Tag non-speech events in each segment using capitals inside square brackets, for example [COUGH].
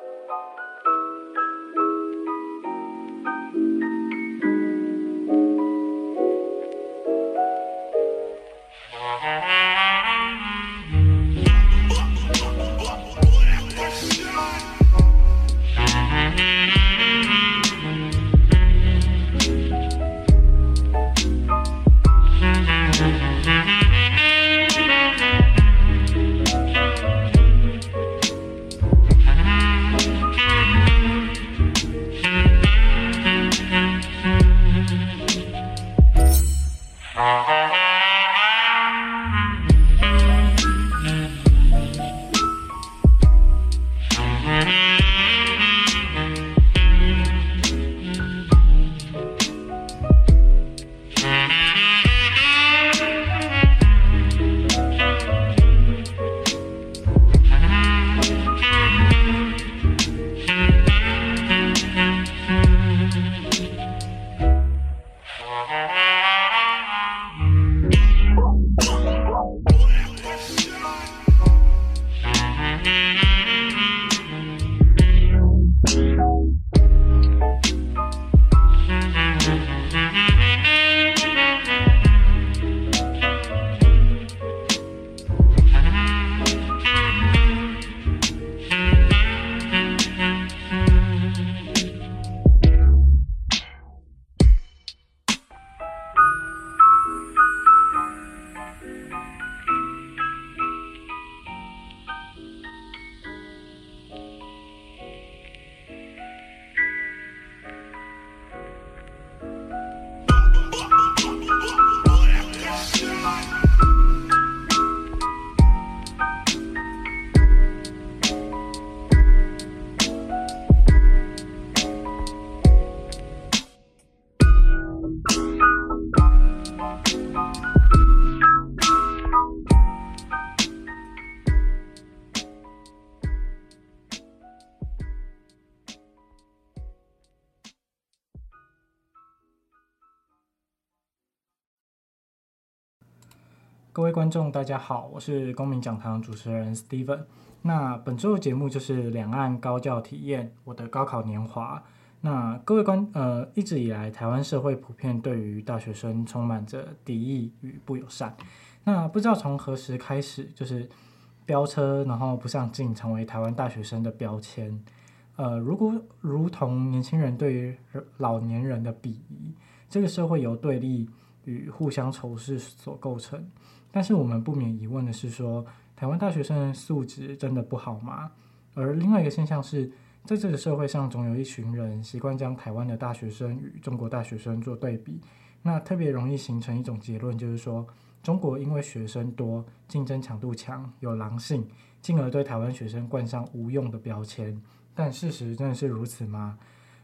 各位观众，大家好，我是公民讲堂主持人 Steven。那本周的节目就是两岸高教体验，我的高考年华。那各位观，呃，一直以来台湾社会普遍对于大学生充满着敌意与不友善。那不知道从何时开始，就是飙车然后不上进，成为台湾大学生的标签。呃，如果如同年轻人对于老年人的鄙夷，这个社会由对立与互相仇视所构成。但是我们不免疑问的是说，台湾大学生的素质真的不好吗？而另外一个现象是，在这个社会上，总有一群人习惯将台湾的大学生与中国大学生做对比，那特别容易形成一种结论，就是说，中国因为学生多，竞争强度强，有狼性，进而对台湾学生冠上无用的标签。但事实真的是如此吗？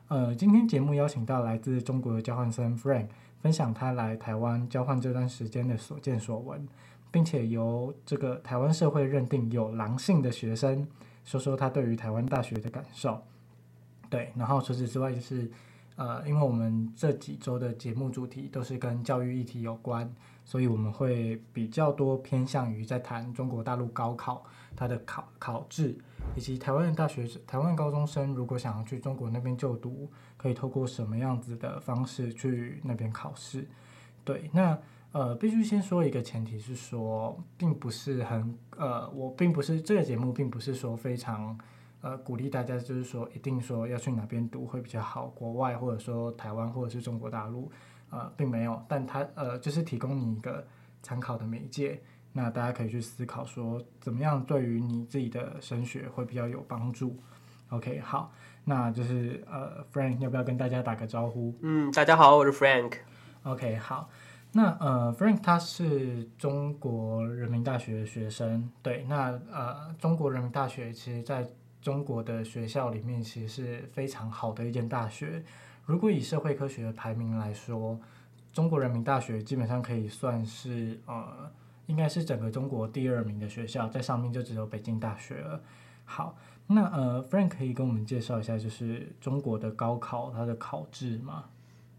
呃，今天节目邀请到来自中国的交换生 Frank。分享他来台湾交换这段时间的所见所闻，并且由这个台湾社会认定有狼性的学生，说说他对于台湾大学的感受。对，然后除此之外就是，呃，因为我们这几周的节目主题都是跟教育议题有关，所以我们会比较多偏向于在谈中国大陆高考它的考考制。以及台湾的大学、台湾高中生如果想要去中国那边就读，可以透过什么样子的方式去那边考试？对，那呃，必须先说一个前提是说，并不是很呃，我并不是这个节目，并不是说非常呃鼓励大家，就是说一定说要去哪边读会比较好，国外或者说台湾或者是中国大陆，呃，并没有，但它呃就是提供你一个参考的媒介。那大家可以去思考说，怎么样对于你自己的升学会比较有帮助？OK，好，那就是呃，Frank 要不要跟大家打个招呼？嗯，大家好，我是 Frank。OK，好，那呃，Frank 他是中国人民大学的学生，对，那呃，中国人民大学其实在中国的学校里面其实是非常好的一间大学。如果以社会科学的排名来说，中国人民大学基本上可以算是呃。应该是整个中国第二名的学校，在上面就只有北京大学了。好，那呃，Frank 可以跟我们介绍一下，就是中国的高考它的考制吗？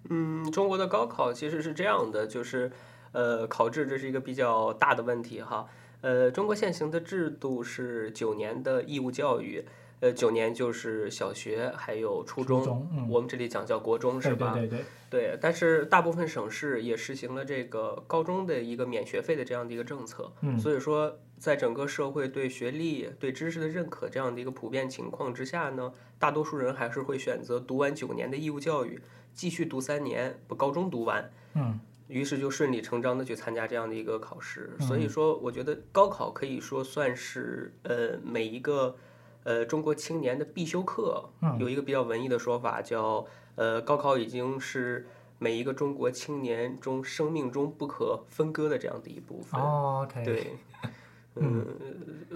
嗯，中国的高考其实是这样的，就是呃，考制这是一个比较大的问题哈。呃，中国现行的制度是九年的义务教育，呃，九年就是小学，还有初中，初中嗯、我们这里讲叫国中，是吧？对对对，对。但是大部分省市也实行了这个高中的一个免学费的这样的一个政策。嗯。所以说，在整个社会对学历、对知识的认可这样的一个普遍情况之下呢，大多数人还是会选择读完九年的义务教育，继续读三年，把高中读完。嗯。于是就顺理成章的去参加这样的一个考试。嗯。所以说，我觉得高考可以说算是呃每一个。呃，中国青年的必修课，有一个比较文艺的说法，叫呃，高考已经是每一个中国青年中生命中不可分割的这样的一部分。对，[LAUGHS] 嗯，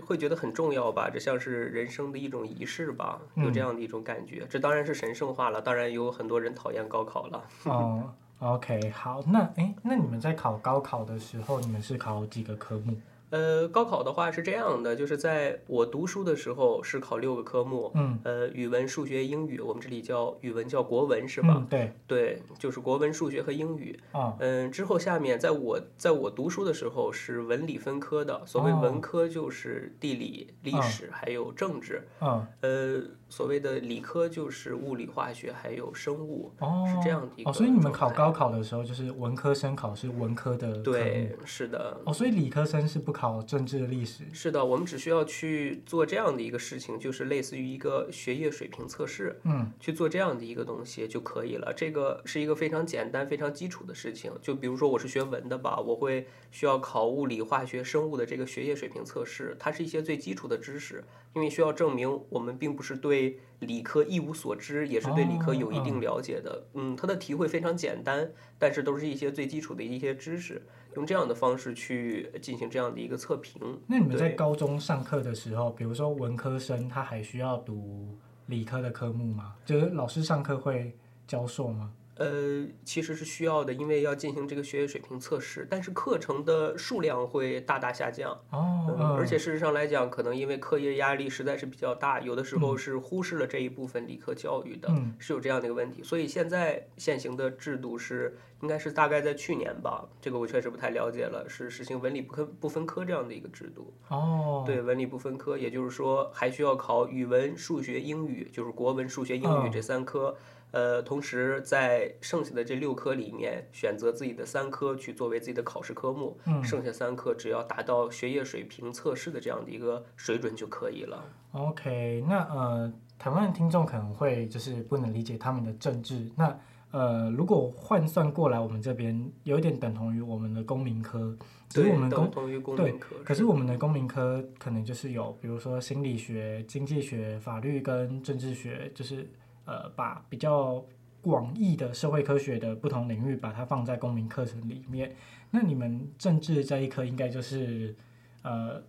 会觉得很重要吧？这像是人生的一种仪式吧？有这样的一种感觉。这当然是神圣化了，当然有很多人讨厌高考了。[LAUGHS] 哦，OK，好，那哎，那你们在考高考的时候，你们是考几个科目？呃，高考的话是这样的，就是在我读书的时候是考六个科目，嗯，呃，语文、数学、英语，我们这里叫语文叫国文是吧？嗯，对，对，就是国文、数学和英语。啊，嗯，之后下面在我在我读书的时候是文理分科的，所谓文科就是地理、历史还有政治，嗯，呃。所谓的理科就是物理、化学还有生物，哦，是这样的一个。哦，所以你们考高考的时候，就是文科生考是文科的科目。对，是的。哦，所以理科生是不考政治、历史。是的，我们只需要去做这样的一个事情，就是类似于一个学业水平测试，嗯，去做这样的一个东西就可以了。这个是一个非常简单、非常基础的事情。就比如说我是学文的吧，我会需要考物理、化学、生物的这个学业水平测试，它是一些最基础的知识，因为需要证明我们并不是对。理科一无所知，也是对理科有一定了解的。哦、嗯，它的题会非常简单，但是都是一些最基础的一些知识，用这样的方式去进行这样的一个测评。那你们在高中上课的时候，比如说文科生，他还需要读理科的科目吗？就是老师上课会教授吗？呃，其实是需要的，因为要进行这个学业水平测试，但是课程的数量会大大下降。哦、嗯，而且事实上来讲，可能因为课业压力实在是比较大，有的时候是忽视了这一部分理科教育的，嗯、是有这样的一个问题。所以现在现行的制度是，应该是大概在去年吧，这个我确实不太了解了，是实行文理不科不分科这样的一个制度。哦，对，文理不分科，也就是说还需要考语文、数学、英语，就是国文、数学、英语这三科。哦呃，同时在剩下的这六科里面，选择自己的三科去作为自己的考试科目，嗯，剩下三科只要达到学业水平测试的这样的一个水准就可以了。OK，那呃，台湾的听众可能会就是不能理解他们的政治，那呃，如果换算过来，我们这边有一点等同于我们的公民科，只是我们公，等同于公民科，对，可是我们的公民科可能就是有，比如说心理学、经济学、法律跟政治学，就是。呃，把比较广义的社会科学的不同领域，把它放在公民课程里面。那你们政治这一科应该就是，呃，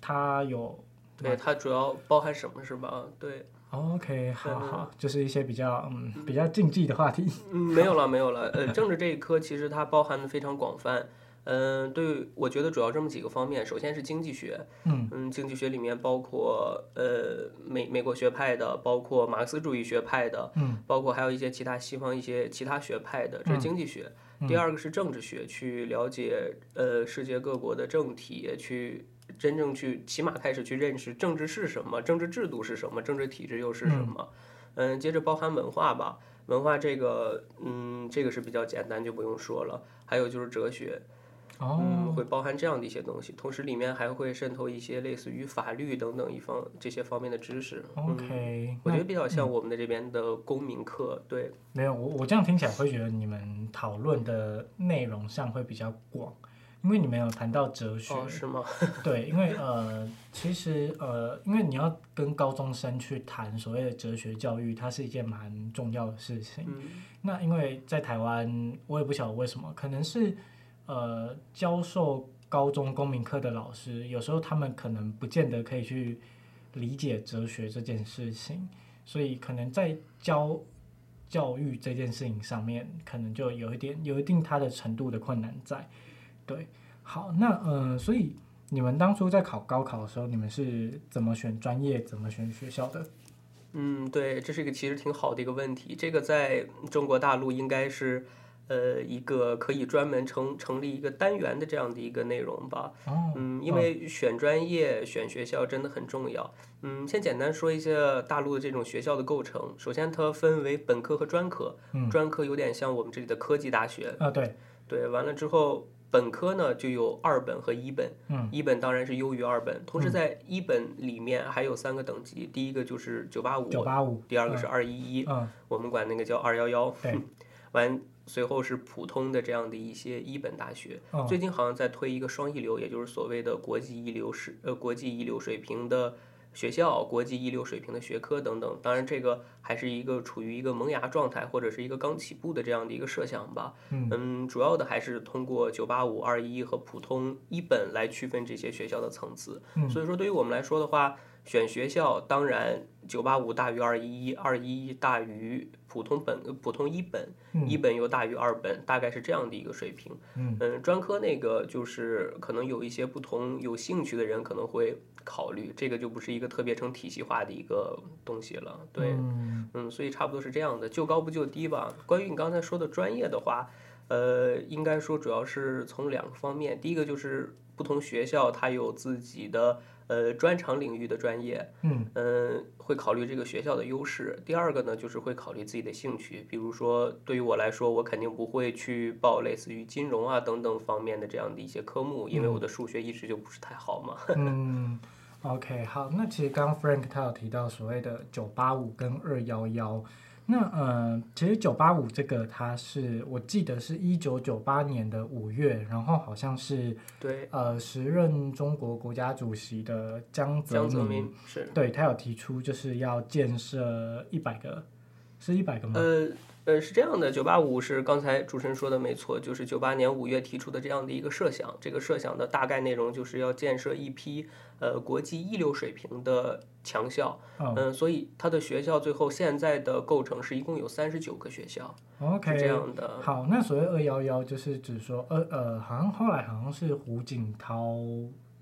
它有，对，它主要包含什么是吧？对。OK，好好，就是一些比较嗯比较禁忌的话题。嗯，没有了，没有了。呃，政治这一科其实它包含的非常广泛。嗯，对，我觉得主要这么几个方面。首先是经济学，嗯，嗯，经济学里面包括呃美美国学派的，包括马克思主义学派的，嗯，包括还有一些其他西方一些其他学派的，这是经济学。嗯，第二个是政治学，去了解呃世界各国的政体，去真正去起码开始去认识政治是什么，政治制度是什么，政治体制又是什么。嗯，接着包含文化吧，文化这个嗯这个是比较简单，就不用说了。还有就是哲学。嗯，会包含这样的一些东西，同时里面还会渗透一些类似于法律等等一方这些方面的知识。OK，嗯，我觉得比较像我们的这边的公民课。对，没有我我这样听起来会觉得你们讨论的内容上会比较广，因为你们有谈到哲学。哦，是吗？对，因为呃，其实呃，因为你要跟高中生去谈所谓的哲学教育，它是一件蛮重要的事情。嗯，那因为在台湾，我也不晓得为什么，可能是。呃，教授高中公民课的老师，有时候他们可能不见得可以去理解哲学这件事情，所以可能在教教育这件事情上面，可能就有一点有一定它的程度的困难在。对，好，那呃，所以你们当初在考高考的时候，你们是怎么选专业，怎么选学校的？嗯，对，这是一个其实挺好的一个问题，这个在中国大陆应该是。呃，一个可以专门成成立一个单元的这样的一个内容吧。嗯，因为选专业、选学校真的很重要。嗯，先简单说一下大陆的这种学校的构成。首先，它分为本科和专科。专科有点像我们这里的科技大学。啊，对。对，完了之后，本科呢就有二本和一本。嗯。一本当然是优于二本，同时在一本里面还有三个等级，第一个就是九八五。九八五。第二个是二一一。嗯。我们管那个叫二幺幺。对。[LAUGHS] 完。随后是普通的这样的一些一本大学，最近好像在推一个双一流，也就是所谓的国际一流是呃国际一流水平的学校、国际一流水平的学科等等。当然，这个还是一个处于一个萌芽状态或者是一个刚起步的这样的一个设想吧。嗯，主要的还是通过九八五、二一和普通一本来区分这些学校的层次。所以说，对于我们来说的话。选学校当然，九八五大于二一一，二一一大于普通本，普通一本，一本又大于二本，大概是这样的一个水平。嗯，专科那个就是可能有一些不同，有兴趣的人可能会考虑，这个就不是一个特别成体系化的一个东西了。对，嗯，所以差不多是这样的，就高不就低吧。关于你刚才说的专业的话，呃，应该说主要是从两个方面，第一个就是不同学校它有自己的。呃，专长领域的专业，嗯，呃，会考虑这个学校的优势。第二个呢，就是会考虑自己的兴趣。比如说，对于我来说，我肯定不会去报类似于金融啊等等方面的这样的一些科目，因为我的数学一直就不是太好嘛。嗯，OK，好。那其实刚刚 Frank 他有提到所谓的九八五跟二幺幺。那呃，其实九八五这个，它是我记得是一九九八年的五月，然后好像是对呃时任中国国家主席的江泽民，是对他有提出就是要建设一百个，是一百个吗？呃。呃，是这样的，九八五是刚才主持人说的没错，就是九八年五月提出的这样的一个设想。这个设想的大概内容就是要建设一批呃国际一流水平的强校。嗯、呃，所以它的学校最后现在的构成是一共有三十九个学校。OK，是这样的。好，那所谓二幺幺就是指说，呃呃，好像后来好像是胡锦涛，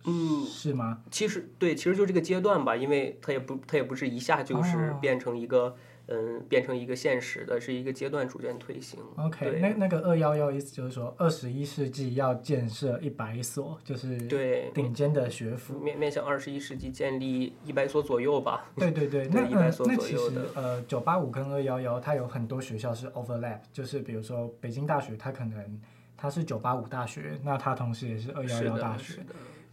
嗯，是吗？其实对，其实就这个阶段吧，因为它也不它也不是一下就是变成一个。哦嗯，变成一个现实的，是一个阶段逐渐推行。OK，那那个二幺幺意思就是说，二十一世纪要建设一百所，就是对顶尖的学府，面面向二十一世纪建立一百所左右吧。[LAUGHS] 对对对，那一百所左右的。那其实呃，九八五跟二幺幺，它有很多学校是 overlap，就是比如说北京大学，它可能它是九八五大学，那它同时也是二幺幺大学。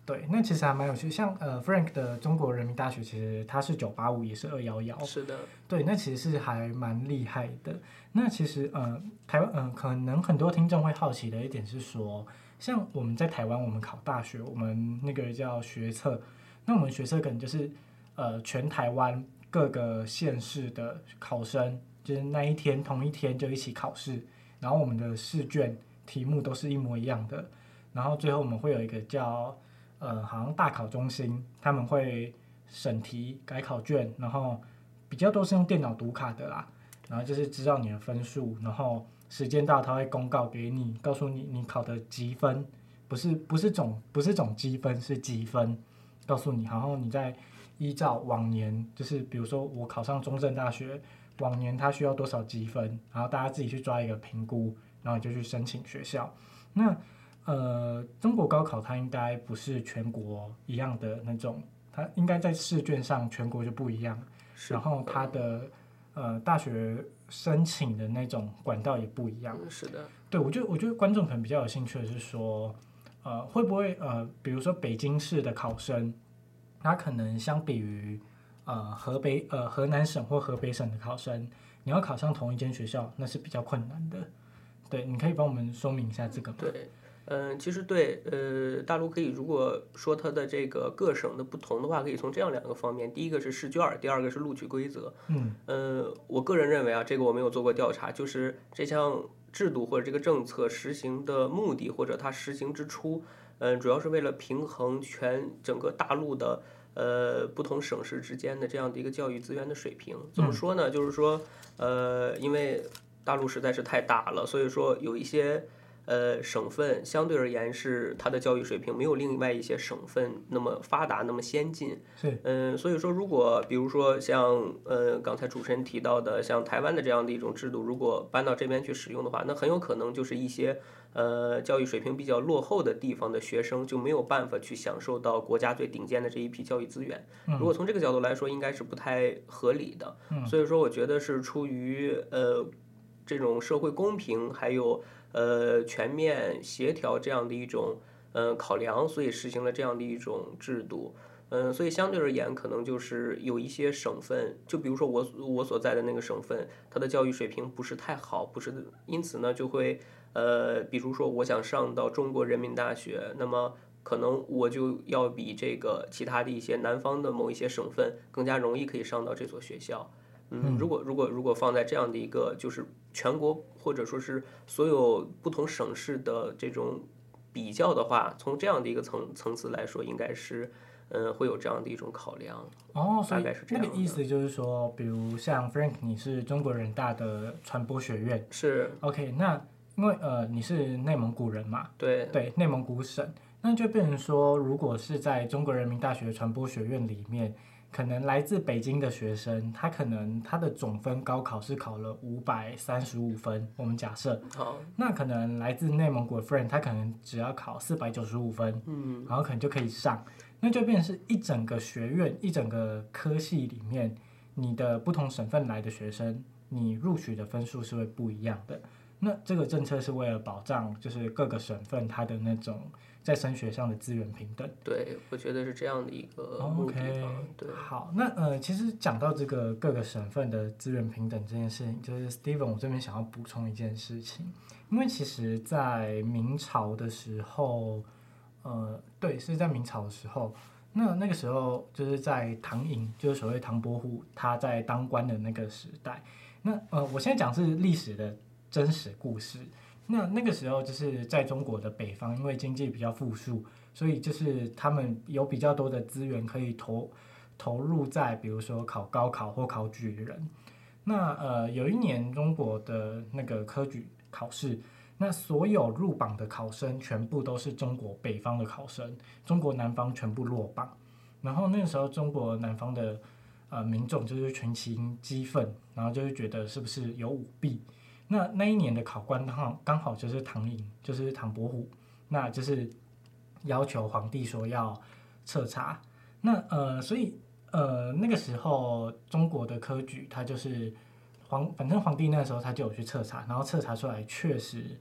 对，那其实还蛮有趣，像呃，Frank 的中国人民大学，其实它是九八五，也是二幺幺。是的。对，那其实是还蛮厉害的。那其实呃，台湾嗯、呃，可能很多听众会好奇的一点是说，像我们在台湾，我们考大学，我们那个叫学测，那我们学测可能就是呃，全台湾各个县市的考生，就是那一天同一天就一起考试，然后我们的试卷题目都是一模一样的，然后最后我们会有一个叫。呃，好像大考中心他们会审题、改考卷，然后比较多是用电脑读卡的啦。然后就是知道你的分数，然后时间到他会公告给你，告诉你你考的积分，不是不是总不是总积分是积分，告诉你，然后你再依照往年，就是比如说我考上中正大学，往年他需要多少积分，然后大家自己去抓一个评估，然后你就去申请学校。那呃，中国高考它应该不是全国一样的那种，它应该在试卷上全国就不一样，然后它的呃大学申请的那种管道也不一样。是的，对，我觉得我觉得观众可能比较有兴趣的是说，呃，会不会呃，比如说北京市的考生，他可能相比于呃河北呃河南省或河北省的考生，你要考上同一间学校，那是比较困难的。对，你可以帮我们说明一下这个吗？对。嗯，其实对，呃，大陆可以如果说它的这个各省的不同的话，可以从这样两个方面，第一个是试卷，第二个是录取规则。嗯，呃，我个人认为啊，这个我没有做过调查，就是这项制度或者这个政策实行的目的或者它实行之初，嗯、呃，主要是为了平衡全整个大陆的呃不同省市之间的这样的一个教育资源的水平。怎么说呢？就是说，呃，因为大陆实在是太大了，所以说有一些。呃，省份相对而言是它的教育水平没有另外一些省份那么发达、那么先进。是。嗯，所以说，如果比如说像呃刚才主持人提到的，像台湾的这样的一种制度，如果搬到这边去使用的话，那很有可能就是一些呃教育水平比较落后的地方的学生就没有办法去享受到国家最顶尖的这一批教育资源。如果从这个角度来说，应该是不太合理的。所以说，我觉得是出于呃这种社会公平还有。呃，全面协调这样的一种呃考量，所以实行了这样的一种制度。嗯、所以相对而言，可能就是有一些省份，就比如说我我所在的那个省份，它的教育水平不是太好，不是，因此呢，就会呃，比如说我想上到中国人民大学，那么可能我就要比这个其他的一些南方的某一些省份更加容易可以上到这所学校。嗯，如果如果如果放在这样的一个就是全国或者说是所有不同省市的这种比较的话，从这样的一个层层次来说，应该是嗯会有这样的一种考量。哦，大概是这样。那个意思就是说，比如像 Frank，你是中国人大的传播学院，是 OK。那因为呃你是内蒙古人嘛，对对，内蒙古省，那就变成说，如果是在中国人民大学传播学院里面。可能来自北京的学生，他可能他的总分高考是考了五百三十五分，我们假设，好，那可能来自内蒙古的 friend，他可能只要考四百九十五分，嗯，然后可能就可以上，那就变成是一整个学院、一整个科系里面，你的不同省份来的学生，你录取的分数是会不一样的。那这个政策是为了保障，就是各个省份它的那种。在升学上的资源平等，对，我觉得是这样的一个目的。OK，对，好，那呃，其实讲到这个各个省份的资源平等这件事情，就是 Steven，我这边想要补充一件事情，因为其实，在明朝的时候，呃，对，是在明朝的时候，那那个时候就是在唐寅，就是所谓唐伯虎他在当官的那个时代。那呃，我现在讲是历史的真实故事。那那个时候就是在中国的北方，因为经济比较富庶，所以就是他们有比较多的资源可以投投入在，比如说考高考或考举人。那呃，有一年中国的那个科举考试，那所有入榜的考生全部都是中国北方的考生，中国南方全部落榜。然后那个时候中国南方的呃民众就是群情激愤，然后就是觉得是不是有舞弊。那那一年的考官刚好刚好就是唐寅，就是唐伯虎，那就是要求皇帝说要彻查。那呃，所以呃那个时候中国的科举他就是皇，反正皇帝那时候他就有去彻查，然后彻查出来确实，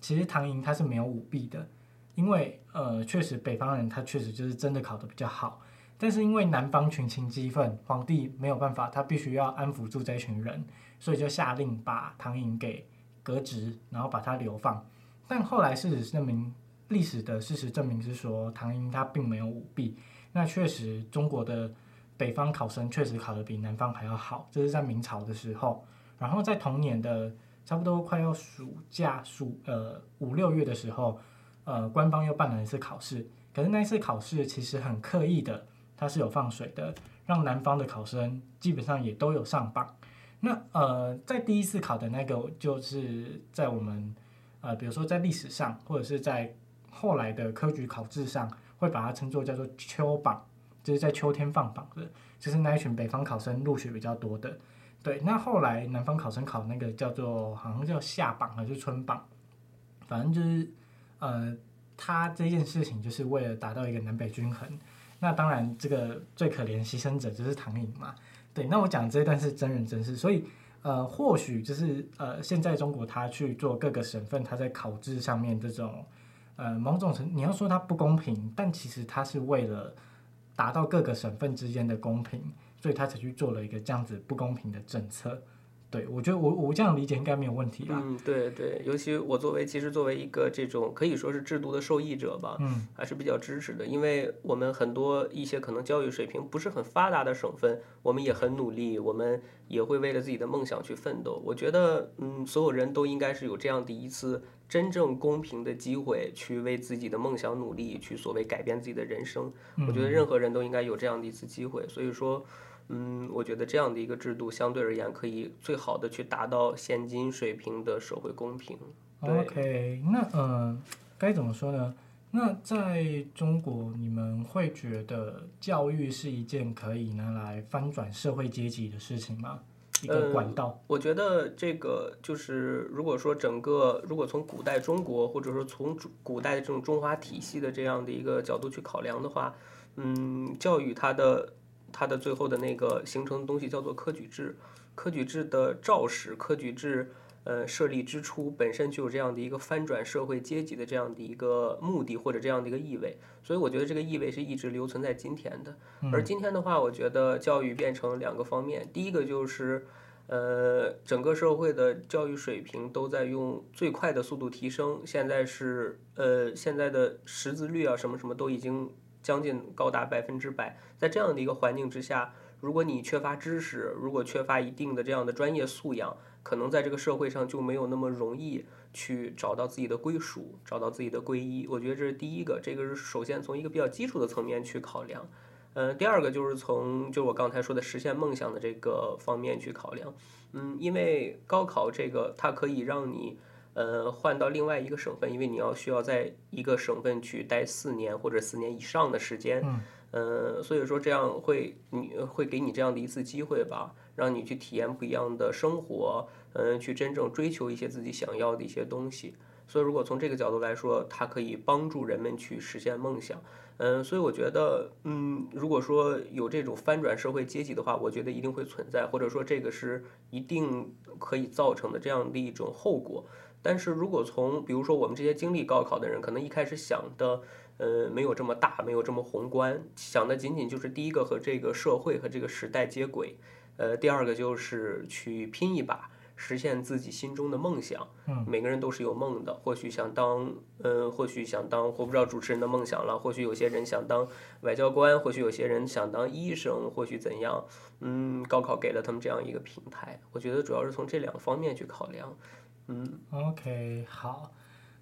其实唐寅他是没有舞弊的，因为呃确实北方人他确实就是真的考得比较好，但是因为南方群情激愤，皇帝没有办法，他必须要安抚住这群人。所以就下令把唐寅给革职，然后把他流放。但后来事实证明，历史的事实证明是说，唐寅他并没有舞弊。那确实，中国的北方考生确实考得比南方还要好。这是在明朝的时候。然后在同年的差不多快要暑假暑呃五六月的时候，呃官方又办了一次考试。可是那一次考试其实很刻意的，它是有放水的，让南方的考生基本上也都有上榜。那呃，在第一次考的那个，就是在我们呃，比如说在历史上，或者是在后来的科举考制上，会把它称作叫做秋榜，就是在秋天放榜的，就是那一群北方考生录取比较多的。对，那后来南方考生考那个叫做好像叫夏榜还是春榜，反正就是呃，他这件事情就是为了达到一个南北均衡。那当然，这个最可怜牺牲者就是唐寅嘛。对，那我讲这一段是真人真事，所以呃，或许就是呃，现在中国他去做各个省份，他在考制上面这种呃某种程，你要说它不公平，但其实他是为了达到各个省份之间的公平，所以他才去做了一个这样子不公平的政策。对，我觉得我我这样理解应该没有问题吧？嗯，对对，尤其我作为其实作为一个这种可以说是制度的受益者吧，嗯，还是比较支持的，因为我们很多一些可能教育水平不是很发达的省份，我们也很努力，我们也会为了自己的梦想去奋斗。我觉得，嗯，所有人都应该是有这样的一次真正公平的机会，去为自己的梦想努力，去所谓改变自己的人生。我觉得任何人都应该有这样的一次机会，所以说。嗯，我觉得这样的一个制度相对而言可以最好的去达到现今水平的社会公平。OK，那呃，该怎么说呢？那在中国，你们会觉得教育是一件可以拿来翻转社会阶级的事情吗？一个管道。嗯，我觉得这个就是，如果说整个，如果从古代中国，或者说从古代的这种中华体系的这样的一个角度去考量的话，嗯，教育它的它的最后的那个形成的东西叫做科举制，科举制的肇始，科举制。呃，设立之初本身就有这样的一个翻转社会阶级的这样的一个目的或者这样的一个意味，所以我觉得这个意味是一直留存在今天的。而今天的话，我觉得教育变成两个方面，第一个就是，呃，整个社会的教育水平都在用最快的速度提升，现在是呃，现在的识字率啊什么什么都已经将近高达百分之百，在这样的一个环境之下，如果你缺乏知识，如果缺乏一定的这样的专业素养，可能在这个社会上就没有那么容易去找到自己的归属，找到自己的皈依。我觉得这是第一个，这个是首先从一个比较基础的层面去考量。嗯，第二个就是从就我刚才说的实现梦想的这个方面去考量。嗯，因为高考这个它可以让你呃换到另外一个省份，因为你要需要在一个省份去待四年或者四年以上的时间。嗯。呃，所以说这样会你会给你这样的一次机会吧。让你去体验不一样的生活，嗯，去真正追求一些自己想要的一些东西。所以，如果从这个角度来说，它可以帮助人们去实现梦想。嗯，所以我觉得，嗯，如果说有这种翻转社会阶级的话，我觉得一定会存在，或者说这个是一定可以造成的这样的一种后果。但是如果从比如说我们这些经历高考的人，可能一开始想的，呃，没有这么大，没有这么宏观，想的仅仅就是第一个和这个社会和这个时代接轨。呃，第二个就是去拼一把，实现自己心中的梦想。嗯，每个人都是有梦的，或许想当，呃，或许想当，我不知道主持人的梦想了。或许有些人想当外交官，或许有些人想当医生，或许怎样。嗯，高考给了他们这样一个平台，我觉得主要是从这两个方面去考量。嗯，OK，好，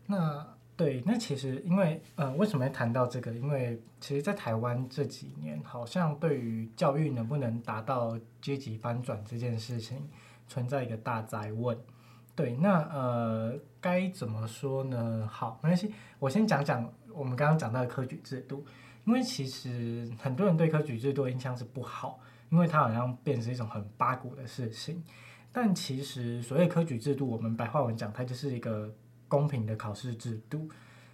那。对，那其实因为呃，为什么会谈到这个？因为其实，在台湾这几年，好像对于教育能不能达到阶级翻转这件事情，存在一个大哉问。对，那呃，该怎么说呢？好，没关系，我先讲讲我们刚刚讲到的科举制度，因为其实很多人对科举制度印象是不好，因为它好像变成一种很八股的事情。但其实所谓科举制度，我们白话文讲，它就是一个。公平的考试制度，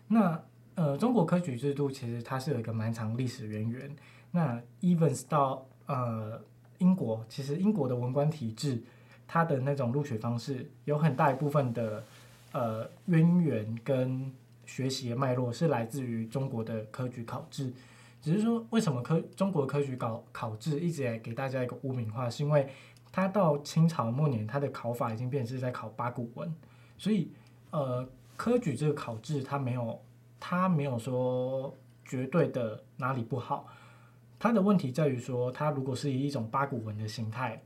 那呃，中国科举制度其实它是有一个蛮长历史渊源。那 even 到呃英国，其实英国的文官体制，它的那种录取方式有很大一部分的呃渊源跟学习的脉络是来自于中国的科举考制。只是说，为什么科中国科举考考制一直也给大家一个污名化，是因为它到清朝末年，它的考法已经变是在考八股文，所以。呃，科举这个考制，它没有，它没有说绝对的哪里不好。它的问题在于说，它如果是以一种八股文的形态，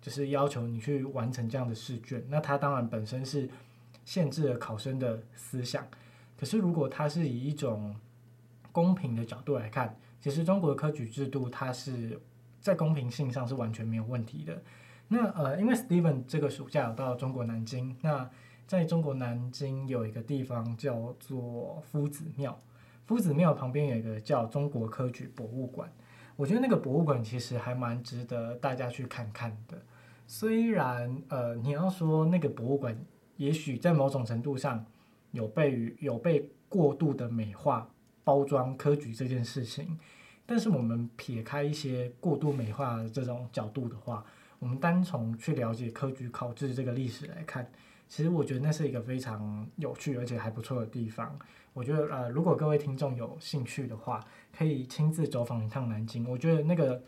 就是要求你去完成这样的试卷，那它当然本身是限制了考生的思想。可是如果它是以一种公平的角度来看，其实中国的科举制度，它是在公平性上是完全没有问题的。那呃，因为 Steven 这个暑假有到中国南京，那在中国南京有一个地方叫做夫子庙，夫子庙旁边有一个叫中国科举博物馆。我觉得那个博物馆其实还蛮值得大家去看看的。虽然呃，你要说那个博物馆，也许在某种程度上有被有被过度的美化包装科举这件事情，但是我们撇开一些过度美化的这种角度的话，我们单从去了解科举考制这个历史来看。其实我觉得那是一个非常有趣而且还不错的地方。我觉得呃，如果各位听众有兴趣的话，可以亲自走访一趟南京。我觉得那个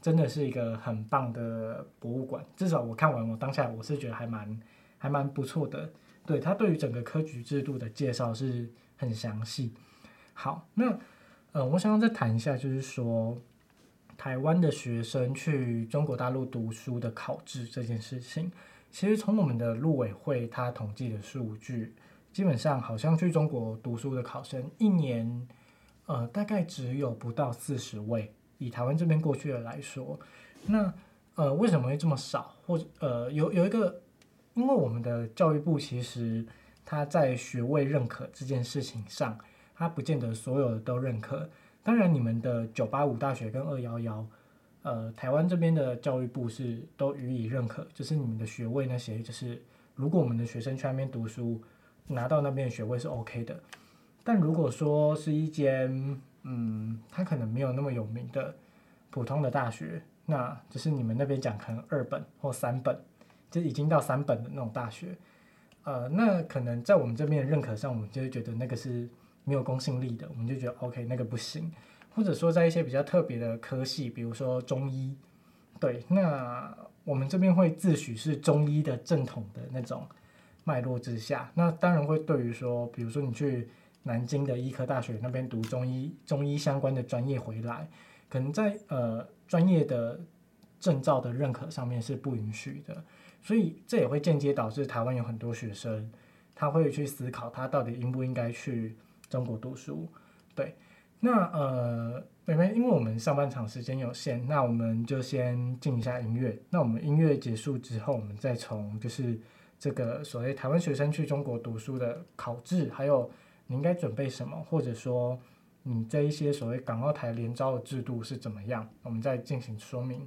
真的是一个很棒的博物馆。至少我看完，我当下我是觉得还蛮还蛮不错的。对，他对于整个科举制度的介绍是很详细。好，那呃，我想要再谈一下，就是说台湾的学生去中国大陆读书的考制这件事情。其实从我们的陆委会他统计的数据，基本上好像去中国读书的考生一年，呃，大概只有不到四十位。以台湾这边过去的来说，那呃，为什么会这么少？或者呃，有有一个，因为我们的教育部其实他在学位认可这件事情上，他不见得所有的都认可。当然，你们的九八五大学跟二幺幺，呃，台湾这边的教育部是都予以认可，就是你们的学位那些，就是如果我们的学生去那边读书，拿到那边的学位是 OK 的。但如果说是一间，嗯，他可能没有那么有名的普通的大学，那就是你们那边讲可能二本或三本，就已经到三本的那种大学，呃，那可能在我们这边的认可上，我们就会觉得那个是。没有公信力的，我们就觉得 OK，那个不行。或者说，在一些比较特别的科系，比如说中医，对，那我们这边会自诩是中医的正统的那种脉络之下，那当然会对于说，比如说你去南京的医科大学那边读中医，中医相关的专业回来，可能在呃专业的证照的认可上面是不允许的，所以这也会间接导致台湾有很多学生，他会去思考他到底应不应该去。中国读书，对，那呃，妹妹，因为我们上半场时间有限，那我们就先静一下音乐。那我们音乐结束之后，我们再从就是这个所谓台湾学生去中国读书的考制，还有你应该准备什么，或者说你这一些所谓港澳台联招的制度是怎么样，我们再进行说明。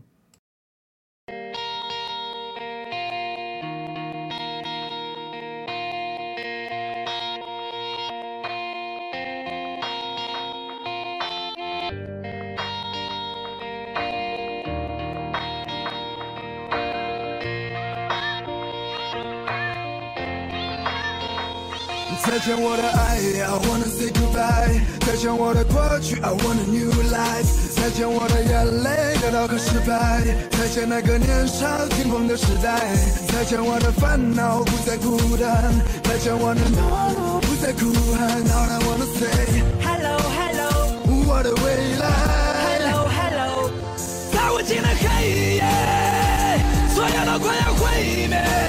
再见我的爱，I wanna say goodbye。再见我的过去，I want a new life。再见我的眼泪，得到和失败。再见那个年少轻狂的时代。再见我的烦恼，不再孤单。再见我的懦弱，不再哭喊。All I wanna say hello hello，我的未来。Hello hello，在无尽的黑夜，所有都快要毁灭。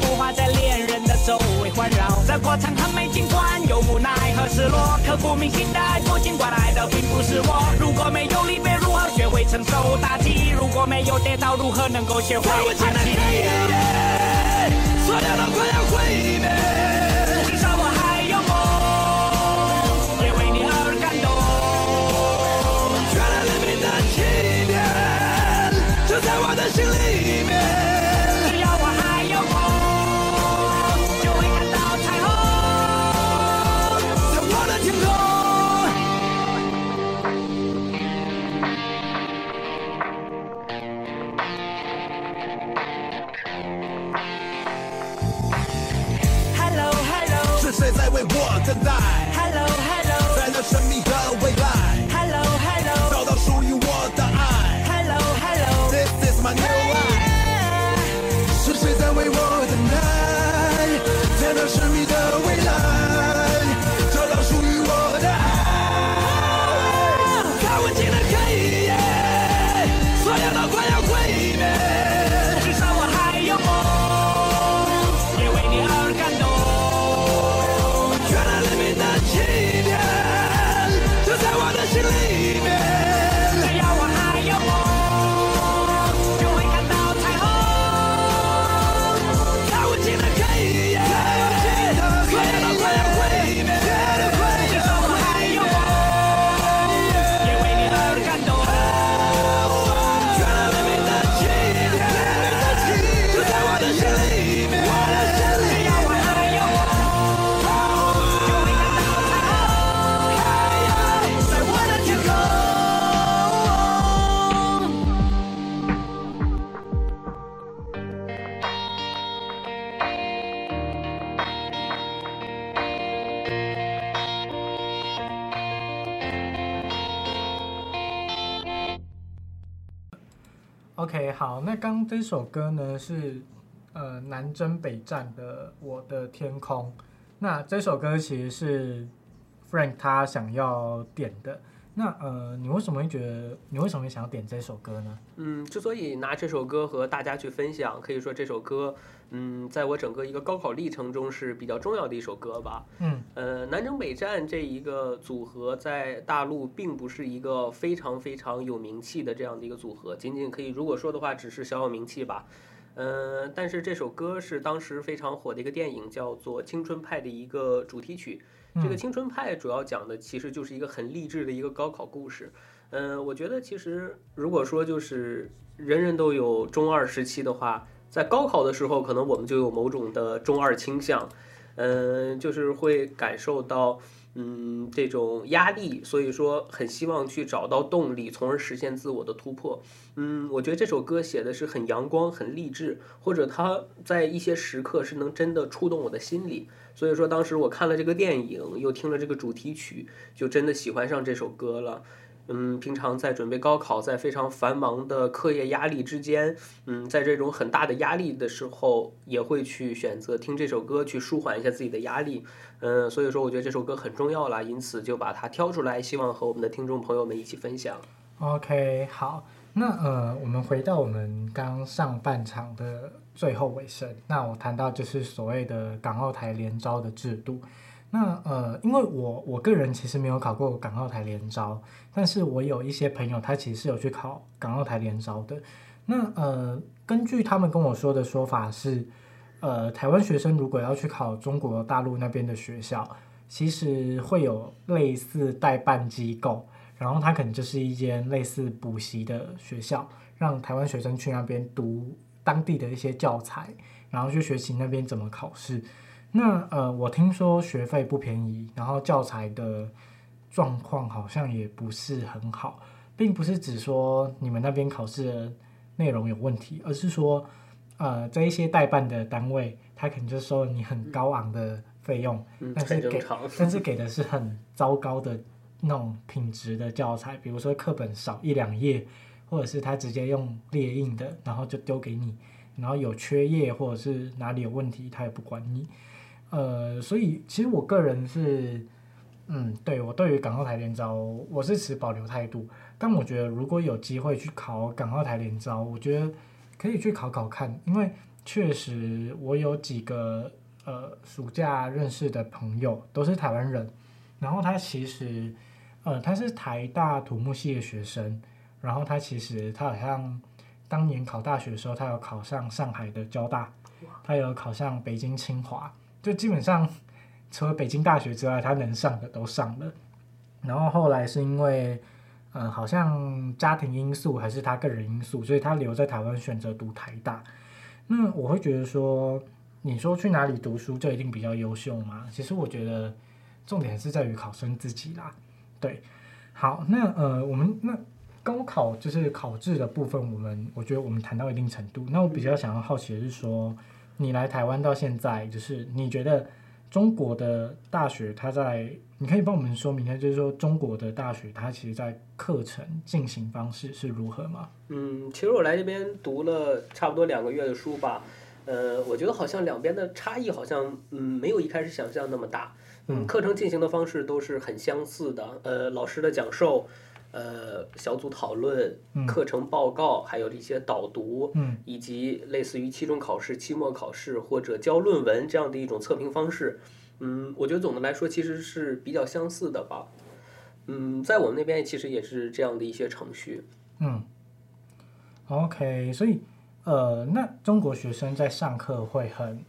浮华在恋人的周围环绕。这过程很美，尽管有无奈和失落，刻骨铭心的爱过，尽管爱的并不是我。如果没有离别，如何学会承受打击？如果没有跌倒，如何能够学会爬起？所有都快要毁灭。OK，好，那刚这首歌呢是呃南征北战的《我的天空》，那这首歌其实是 Frank 他想要点的。那呃，你为什么会觉得你为什么会想要点这首歌呢？嗯，之所以拿这首歌和大家去分享，可以说这首歌，嗯，在我整个一个高考历程中是比较重要的一首歌吧。嗯，呃，南征北战这一个组合在大陆并不是一个非常非常有名气的这样的一个组合，仅仅可以如果说的话，只是小有名气吧。嗯、呃，但是这首歌是当时非常火的一个电影，叫做《青春派》的一个主题曲。这个青春派主要讲的其实就是一个很励志的一个高考故事。嗯，我觉得其实如果说就是人人都有中二时期的话，在高考的时候，可能我们就有某种的中二倾向。嗯，就是会感受到嗯这种压力，所以说很希望去找到动力，从而实现自我的突破。嗯，我觉得这首歌写的是很阳光、很励志，或者它在一些时刻是能真的触动我的心里。所以说，当时我看了这个电影，又听了这个主题曲，就真的喜欢上这首歌了。嗯，平常在准备高考，在非常繁忙的课业压力之间，嗯，在这种很大的压力的时候，也会去选择听这首歌，去舒缓一下自己的压力。嗯，所以说，我觉得这首歌很重要啦，因此就把它挑出来，希望和我们的听众朋友们一起分享。OK，好。那呃，我们回到我们刚上半场的最后尾声。那我谈到就是所谓的港澳台联招的制度。那呃，因为我我个人其实没有考过港澳台联招，但是我有一些朋友他其实是有去考港澳台联招的。那呃，根据他们跟我说的说法是，呃，台湾学生如果要去考中国大陆那边的学校，其实会有类似代办机构。然后他可能就是一间类似补习的学校，让台湾学生去那边读当地的一些教材，然后去学习那边怎么考试。那呃，我听说学费不便宜，然后教材的状况好像也不是很好，并不是指说你们那边考试的内容有问题，而是说呃，这一些代办的单位，他可能就收了你很高昂的费用，嗯、但是给但是给的是很糟糕的。那种品质的教材，比如说课本少一两页，或者是他直接用列印的，然后就丢给你，然后有缺页或者是哪里有问题，他也不管你。呃，所以其实我个人是，嗯，对，我对于港澳台联招，我是持保留态度。但我觉得如果有机会去考港澳台联招，我觉得可以去考考看，因为确实我有几个呃暑假认识的朋友都是台湾人，然后他其实。呃，他是台大土木系的学生，然后他其实他好像当年考大学的时候，他有考上上海的交大，他有考上北京清华，就基本上除了北京大学之外，他能上的都上了。然后后来是因为，呃，好像家庭因素还是他个人因素，所以他留在台湾选择读台大。那我会觉得说，你说去哪里读书就一定比较优秀吗？其实我觉得重点是在于考生自己啦。对，好，那呃，我们那高考就是考制的部分，我们我觉得我们谈到一定程度。那我比较想要好奇的是说，你来台湾到现在，就是你觉得中国的大学，它在，你可以帮我们说明一下，就是说中国的大学，它其实在课程进行方式是如何吗？嗯，其实我来这边读了差不多两个月的书吧，呃，我觉得好像两边的差异好像嗯没有一开始想象那么大。嗯，课程进行的方式都是很相似的，呃，老师的讲授，呃，小组讨论，课程报告，还有一些导读，嗯，以及类似于期中考试、期末考试或者交论文这样的一种测评方式，嗯，我觉得总的来说其实是比较相似的吧，嗯，在我们那边其实也是这样的一些程序，嗯，OK，所以，呃，那中国学生在上课会很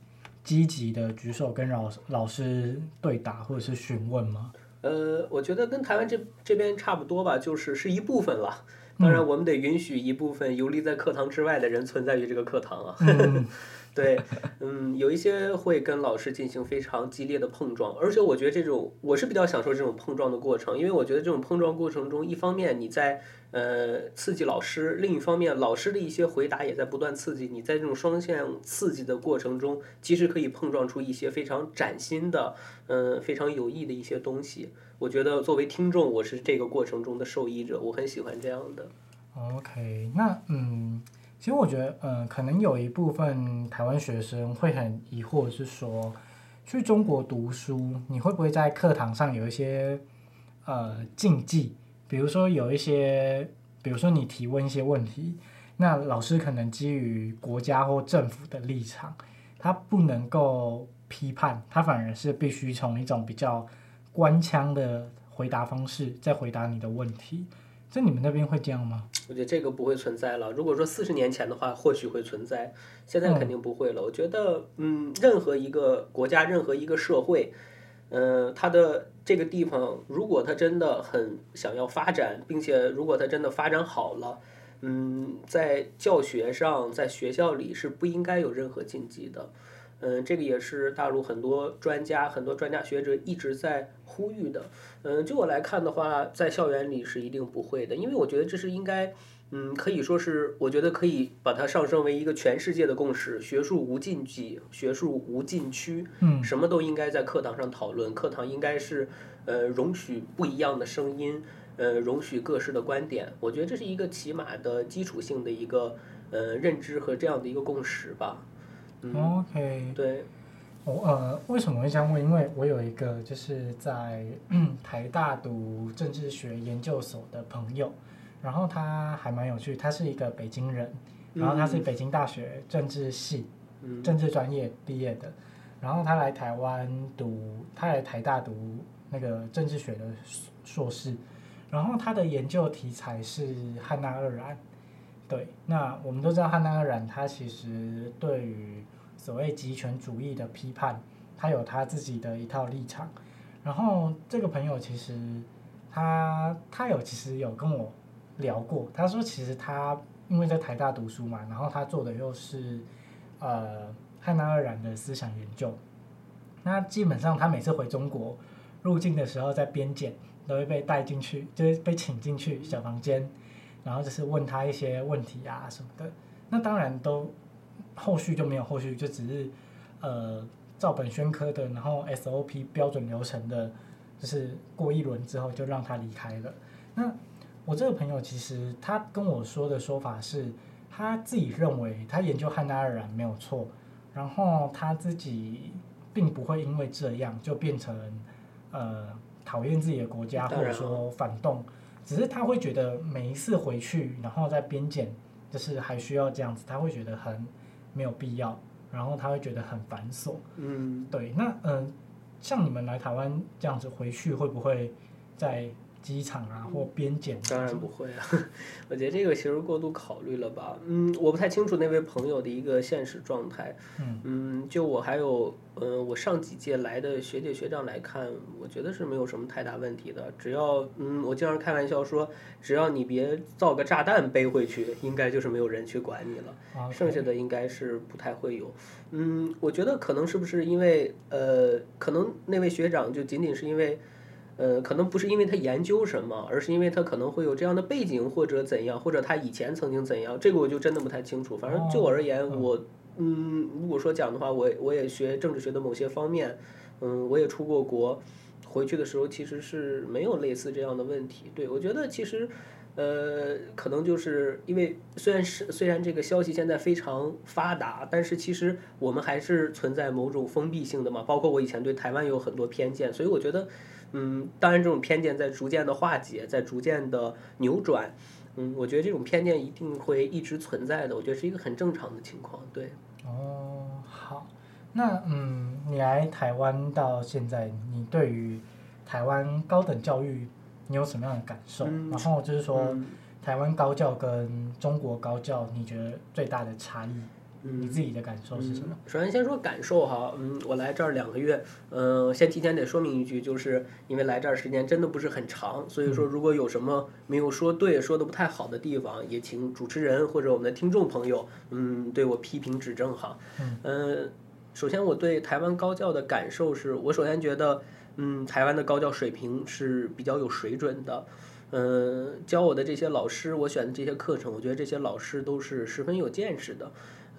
积极的举手跟老老师对答或者是询问吗？呃，我觉得跟台湾这这边差不多吧，就是是一部分了。当然，我们得允许一部分游离在课堂之外的人存在于这个课堂啊。[LAUGHS] 嗯 [LAUGHS] 对，嗯，有一些会跟老师进行非常激烈的碰撞，而且我觉得这种我是比较享受这种碰撞的过程，因为我觉得这种碰撞过程中，一方面你在呃刺激老师，另一方面老师的一些回答也在不断刺激你，在这种双向刺激的过程中，其实可以碰撞出一些非常崭新的，嗯、非常有益的一些东西。我觉得作为听众，我是这个过程中的受益者，我很喜欢这样的。OK，那嗯。其实我觉得，嗯、可能有一部分台湾学生会很疑惑，是说去中国读书，你会不会在课堂上有一些呃禁忌？比如说有一些，比如说你提问一些问题，那老师可能基于国家或政府的立场，他不能够批判，他反而是必须从一种比较官腔的回答方式在回答你的问题。在你们那边会这样吗？我觉得这个不会存在了。如果说四十年前的话，或许会存在，现在肯定不会了。嗯、我觉得，嗯，任何一个国家，任何一个社会，嗯、呃，它的这个地方，如果它真的很想要发展，并且如果它真的发展好了，嗯，在教学上，在学校里是不应该有任何禁忌的。嗯，这个也是大陆很多专家、很多专家学者一直在呼吁的。嗯，就我来看的话，在校园里是一定不会的，因为我觉得这是应该，嗯，可以说是，我觉得可以把它上升为一个全世界的共识：学术无禁忌，学术无禁区。嗯，什么都应该在课堂上讨论，课堂应该是，呃，容许不一样的声音，呃，容许各式的观点。我觉得这是一个起码的基础性的一个，呃，认知和这样的一个共识吧。嗯、OK，对，我呃为什么会这样问？因为我有一个就是在台大读政治学研究所的朋友，然后他还蛮有趣，他是一个北京人，然后他是北京大学政治系、嗯、政治专业毕业的，然后他来台湾读，他来台大读那个政治学的硕士，然后他的研究题材是汉娜二然。对，那我们都知道汉娜鄂然，他其实对于所谓极权主义的批判，他有他自己的一套立场。然后这个朋友其实他他有其实有跟我聊过，他说其实他因为在台大读书嘛，然后他做的又是呃汉娜鄂然的思想研究。那基本上他每次回中国入境的时候，在边检都会被带进去，就是被请进去小房间。然后就是问他一些问题啊什么的，那当然都后续就没有后续，就只是呃照本宣科的，然后 SOP 标准流程的，就是过一轮之后就让他离开了。那我这个朋友其实他跟我说的说法是，他自己认为他研究汉娜鄂然没有错，然后他自己并不会因为这样就变成呃讨厌自己的国家或者说反动。只是他会觉得每一次回去，然后在边检，就是还需要这样子，他会觉得很没有必要，然后他会觉得很繁琐。嗯，对，那嗯、呃，像你们来台湾这样子回去，会不会在？机场啊，或边检？当然不会啊，[LAUGHS] 我觉得这个其实过度考虑了吧。嗯，我不太清楚那位朋友的一个现实状态。嗯，嗯，就我还有，嗯、呃，我上几届来的学姐学长来看，我觉得是没有什么太大问题的。只要，嗯，我经常开玩笑说，只要你别造个炸弹背回去，应该就是没有人去管你了。剩下的应该是不太会有。嗯，我觉得可能是不是因为，呃，可能那位学长就仅仅是因为。呃，可能不是因为他研究什么，而是因为他可能会有这样的背景或者怎样，或者他以前曾经怎样，这个我就真的不太清楚。反正就我而言，我嗯，如果说讲的话，我我也学政治学的某些方面，嗯，我也出过国，回去的时候其实是没有类似这样的问题。对，我觉得其实，呃，可能就是因为虽然是虽然这个消息现在非常发达，但是其实我们还是存在某种封闭性的嘛。包括我以前对台湾有很多偏见，所以我觉得。嗯，当然，这种偏见在逐渐的化解，在逐渐的扭转。嗯，我觉得这种偏见一定会一直存在的，我觉得是一个很正常的情况。对。哦，好，那嗯，你来台湾到现在，你对于台湾高等教育你有什么样的感受？嗯，然后就是说，嗯，台湾高教跟中国高教，你觉得最大的差异？你自己的感受是什么？嗯，首先先说感受哈，嗯，我来这儿两个月，嗯，先提前得说明一句，就是因为来这儿时间真的不是很长，所以说如果有什么没有说对、说的不太好的地方，也请主持人或者我们的听众朋友，嗯，对我批评指正哈。嗯，首先我对台湾高教的感受是，我首先觉得，嗯，台湾的高教水平是比较有水准的，嗯，教我的这些老师，我选的这些课程，我觉得这些老师都是十分有见识的。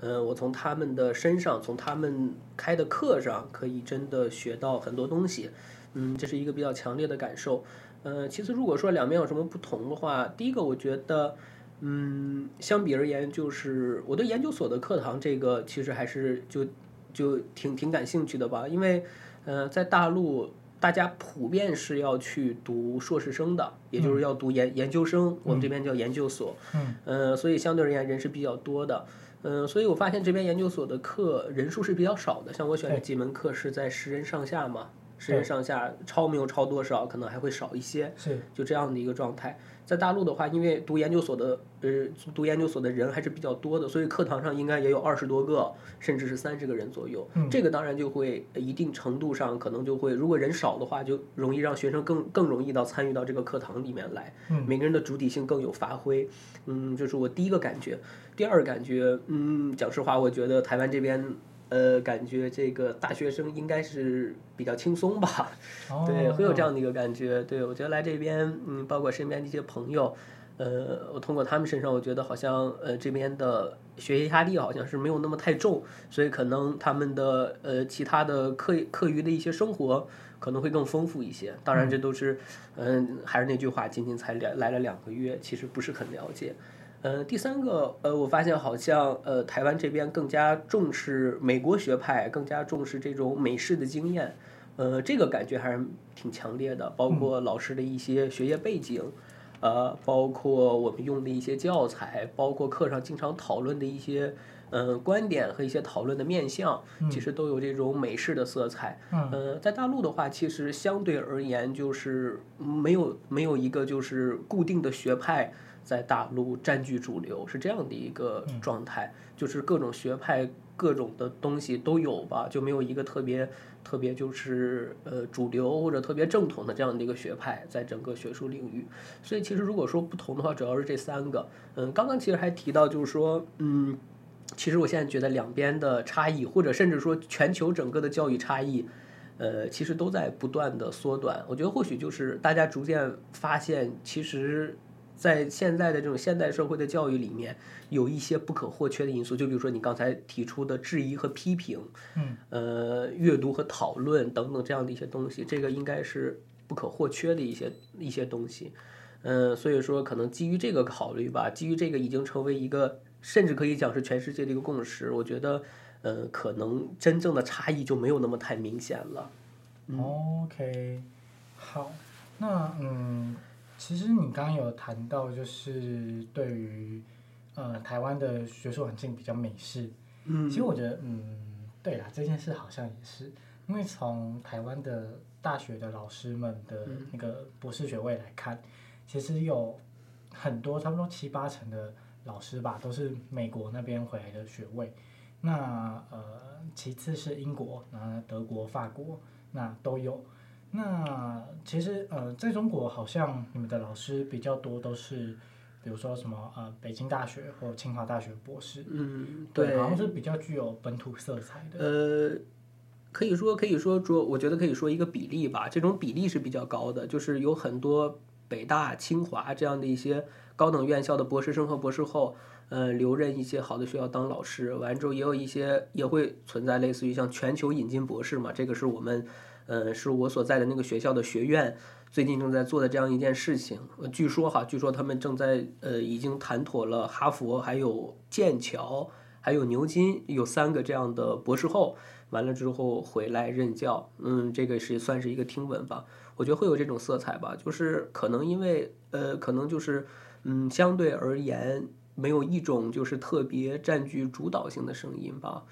嗯，我从他们的身上，从他们开的课上，可以真的学到很多东西。嗯，这是一个比较强烈的感受。呃，其次，如果说两边有什么不同的话，第一个，我觉得，嗯，相比而言，就是我对研究所的课堂这个其实还是就就挺挺感兴趣的吧，因为呃，在大陆大家普遍是要去读硕士生的，也就是要读研研究生，我们这边叫研究所，嗯，呃，所以相对而言人是比较多的。嗯，所以我发现这边研究所的课人数是比较少的，像我选的几门课是在十人上下嘛，十人上下，超没有超多少，可能还会少一些，是就这样的一个状态。在大陆的话，因为读研究所的呃读研究所的人还是比较多的，所以课堂上应该也有二十多个，甚至是三十个人左右。嗯，这个当然就会一定程度上可能就会，如果人少的话，就容易让学生更更容易到参与到这个课堂里面来。嗯，每个人的主体性更有发挥。嗯，这是我第一个感觉。第二个感觉，嗯，讲实话，我觉得台湾这边。呃，感觉这个大学生应该是比较轻松吧，对，会有这样的一个感觉。对，我觉得来这边，嗯，包括身边的一些朋友，呃，我通过他们身上，我觉得好像呃这边的学业压力好像是没有那么太重，所以可能他们的呃其他的课课余的一些生活可能会更丰富一些。当然，这都是嗯，还是那句话，仅仅才来来了两个月，其实不是很了解。呃，第三个，呃，我发现好像，呃，台湾这边更加重视美国学派，更加重视这种美式的经验，呃，这个感觉还是挺强烈的。包括老师的一些学业背景，呃，包括我们用的一些教材，包括课上经常讨论的一些，呃，观点和一些讨论的面向，其实都有这种美式的色彩。呃，在大陆的话，其实相对而言就是没有没有一个就是固定的学派。在大陆占据主流是这样的一个状态，就是各种学派、各种的东西都有吧，就没有一个特别特别就是呃主流或者特别正统的这样的一个学派在整个学术领域。所以其实如果说不同的话，主要是这三个。嗯，刚刚其实还提到就是说，嗯，其实我现在觉得两边的差异，或者甚至说全球整个的教育差异，呃，其实都在不断的缩短。我觉得或许就是大家逐渐发现，其实。在现在的这种现代社会的教育里面，有一些不可或缺的因素，就比如说你刚才提出的质疑和批评，嗯，呃，阅读和讨论等等这样的一些东西，这个应该是不可或缺的一些一些东西，嗯、呃，所以说可能基于这个考虑吧，基于这个已经成为一个甚至可以讲是全世界的一个共识，我觉得，呃，可能真正的差异就没有那么太明显了。嗯、OK，好，那嗯。其实你刚刚有谈到，就是对于呃台湾的学术环境比较美式。嗯，其实我觉得，嗯，对啦，这件事好像也是，因为从台湾的大学的老师们的那个博士学位来看，嗯、其实有很多差不多七八成的老师吧，都是美国那边回来的学位。那呃，其次是英国，然后德国、法国，那都有。那其实呃，在中国好像你们的老师比较多都是，比如说什么呃，北京大学或清华大学博士，嗯，对，对，好像是比较具有本土色彩的。呃，可以说可以说说，我觉得可以说一个比例吧，这种比例是比较高的，就是有很多北大、清华这样的一些高等院校的博士生和博士后，呃，留任一些好的学校当老师，完之后也有一些也会存在类似于像全球引进博士嘛，这个是我们。呃，是我所在的那个学校的学院最近正在做的这样一件事情。呃，据说哈，据说他们正在呃已经谈妥了哈佛、还有剑桥、还有牛津有三个这样的博士后，完了之后回来任教。嗯，这个是算是一个听闻吧。我觉得会有这种色彩吧，就是可能因为呃，可能就是嗯，相对而言没有一种就是特别占据主导性的声音吧。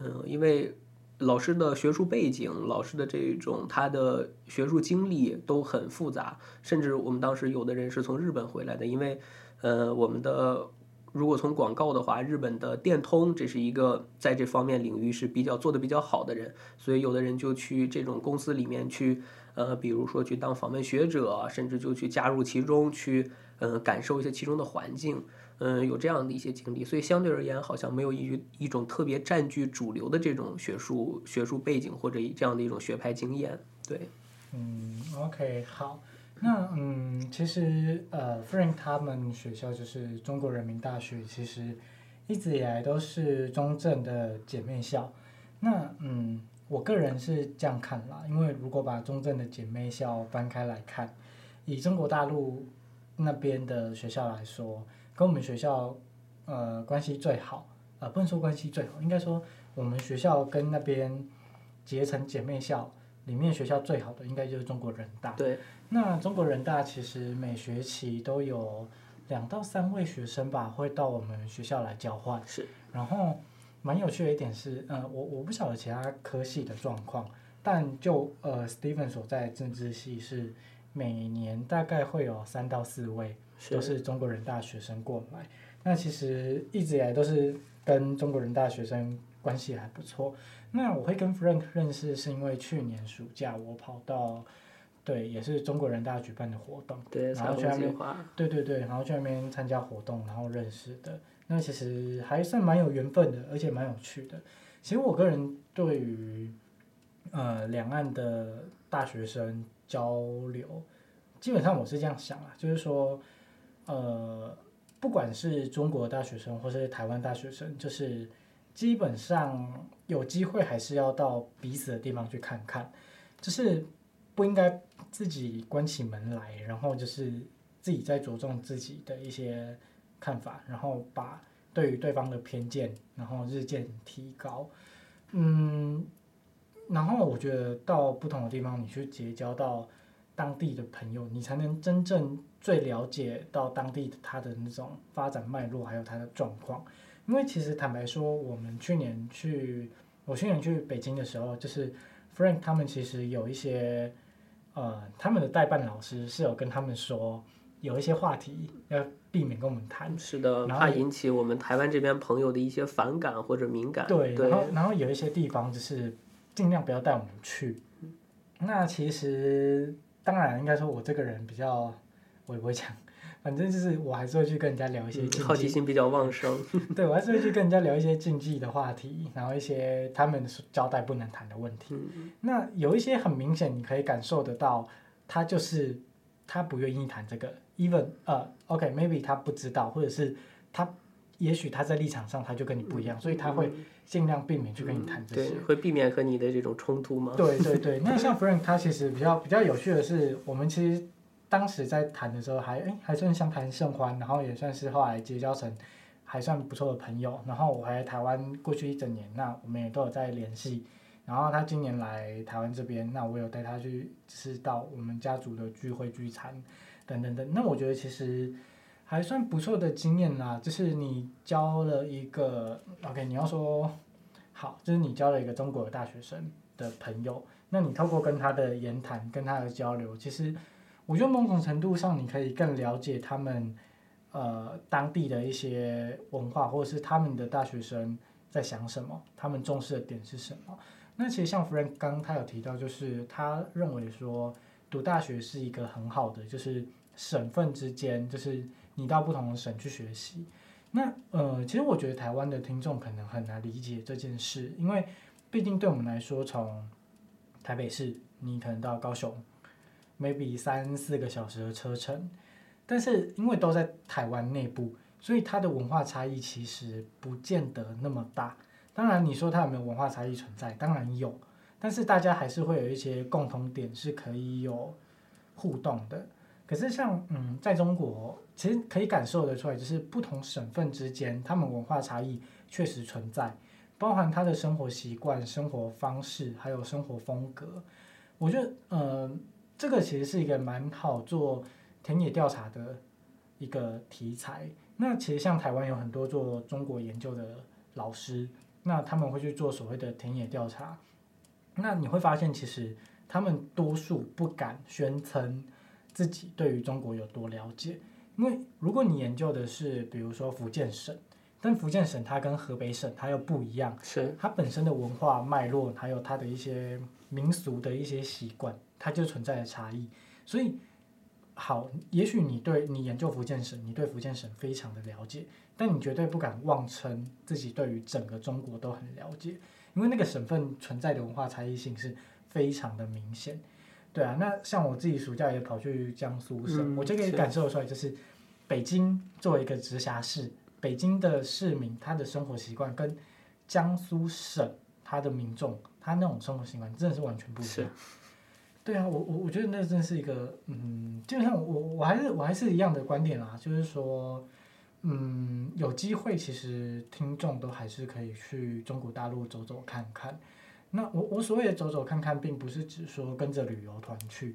嗯，因为。老师的学术背景，老师的这种他的学术经历都很复杂，甚至我们当时有的人是从日本回来的，因为，呃，我们的如果从广告的话，日本的电通这是一个在这方面领域是比较做的比较好的人，所以有的人就去这种公司里面去，呃，比如说去当访问学者，甚至就去加入其中去，呃，感受一些其中的环境。嗯，有这样的一些经历，所以相对而言，好像没有一一种特别占据主流的这种学术学术背景或者这样的一种学派经验。对，嗯，OK，好，那嗯，其实呃，Frank 他们学校就是中国人民大学，其实一直以来都是中正的姐妹校。那嗯，我个人是这样看啦，因为如果把中正的姐妹校翻开来看，以中国大陆那边的学校来说。跟我们学校呃关系最好，呃不能说关系最好，应该说我们学校跟那边结成姐妹校，里面学校最好的应该就是中国人大。对，那中国人大其实每学期都有两到三位学生吧，会到我们学校来交换。是，然后蛮有趣的一点是，呃，我我不晓得其他科系的状况，但就呃，Steven 所在政治系是每年大概会有三到四位都是中国人大学生过来。那其实一直以来都是跟中国人大学生关系还不错。那我会跟 Frank 认识，是因为去年暑假我跑到，对，也是中国人大举办的活动，对，然后去那边，对对对，然后去那边参加活动，然后认识的。那其实还算蛮有缘分的，而且蛮有趣的。其实我个人对于，呃，两岸的大学生交流，基本上我是这样想啊，就是说，呃，不管是中国大学生或是台湾大学生，就是。基本上有机会还是要到彼此的地方去看看，就是不应该自己关起门来，然后就是自己在着重自己的一些看法，然后把对于对方的偏见，然后日渐提高。嗯，然后我觉得到不同的地方，你去结交到当地的朋友，你才能真正最了解到当地的他的那种发展脉络，还有他的状况。因为其实坦白说，我们去年去，我去年去北京的时候，就是 Frank 他们其实有一些，呃，他们的代办老师是有跟他们说，有一些话题要避免跟我们谈。是的，怕引起我们台湾这边朋友的一些反感或者敏感。对，然后然后有一些地方就是尽量不要带我们去。那其实当然应该说，我这个人比较，我也不会讲。反正就是我还是会去跟人家聊一些禁忌，好奇心比较旺盛。[LAUGHS] 对，我还是会去跟人家聊一些禁忌的话题，然后一些他们交代不能谈的问题。嗯、那有一些很明显，你可以感受得到，他就是他不愿意谈这个。Even 呃，OK，maybe、okay, 他不知道，或者是他也许他在立场上他就跟你不一样，嗯、所以他会尽量避免去跟你谈这些。对，会避免和你的这种冲突吗？对对对。[LAUGHS] 那像 Frank 他其实比较比较有趣的是，我们其实。当时在谈的时候还诶还算相谈甚欢，然后也算是后来结交成还算不错的朋友。然后我还在台湾过去一整年，那我们也都有在联系。然后他今年来台湾这边，那我有带他去吃到我们家族的聚会聚餐等等等。那我觉得其实还算不错的经验啦，就是你交了一个 OK，你要说好，就是你交了一个中国的大学生的朋友，那你透过跟他的言谈跟他的交流，其实。我觉得某种程度上，你可以更了解他们，呃，当地的一些文化，或者是他们的大学生在想什么，他们重视的点是什么。那其实像 Frank 刚刚他有提到，就是他认为说，读大学是一个很好的，就是省份之间，就是你到不同的省去学习。那呃，其实我觉得台湾的听众可能很难理解这件事，因为毕竟对我们来说，从台北市你可能到高雄。maybe 三四个小时的车程，但是因为都在台湾内部，所以它的文化差异其实不见得那么大。当然，你说它有没有文化差异存在？当然有，但是大家还是会有一些共同点是可以有互动的。可是像嗯，在中国，其实可以感受得出来，就是不同省份之间，他们文化差异确实存在，包含他的生活习惯、生活方式，还有生活风格。我觉得，呃。这个其实是一个蛮好做田野调查的一个题材。那其实像台湾有很多做中国研究的老师，那他们会去做所谓的田野调查。那你会发现，其实他们多数不敢宣称自己对于中国有多了解，因为如果你研究的是比如说福建省，但福建省它跟河北省它又不一样，是它本身的文化脉络，还有它的一些民俗的一些习惯。它就存在的差异，所以好，也许你对你研究福建省，你对福建省非常的了解，但你绝对不敢妄称自己对于整个中国都很了解，因为那个省份存在的文化差异性是非常的明显。对啊，那像我自己暑假也跑去江苏省，嗯、我就可以感受出来，就是北京作为一个直辖市，北京的市民他的生活习惯跟江苏省他的民众他那种生活习惯真的是完全不一样。对啊，我我我觉得那真是一个，嗯，基本上我我还是我还是一样的观点啊，就是说，嗯，有机会其实听众都还是可以去中国大陆走走看看。那我我所谓的走走看看，并不是指说跟着旅游团去。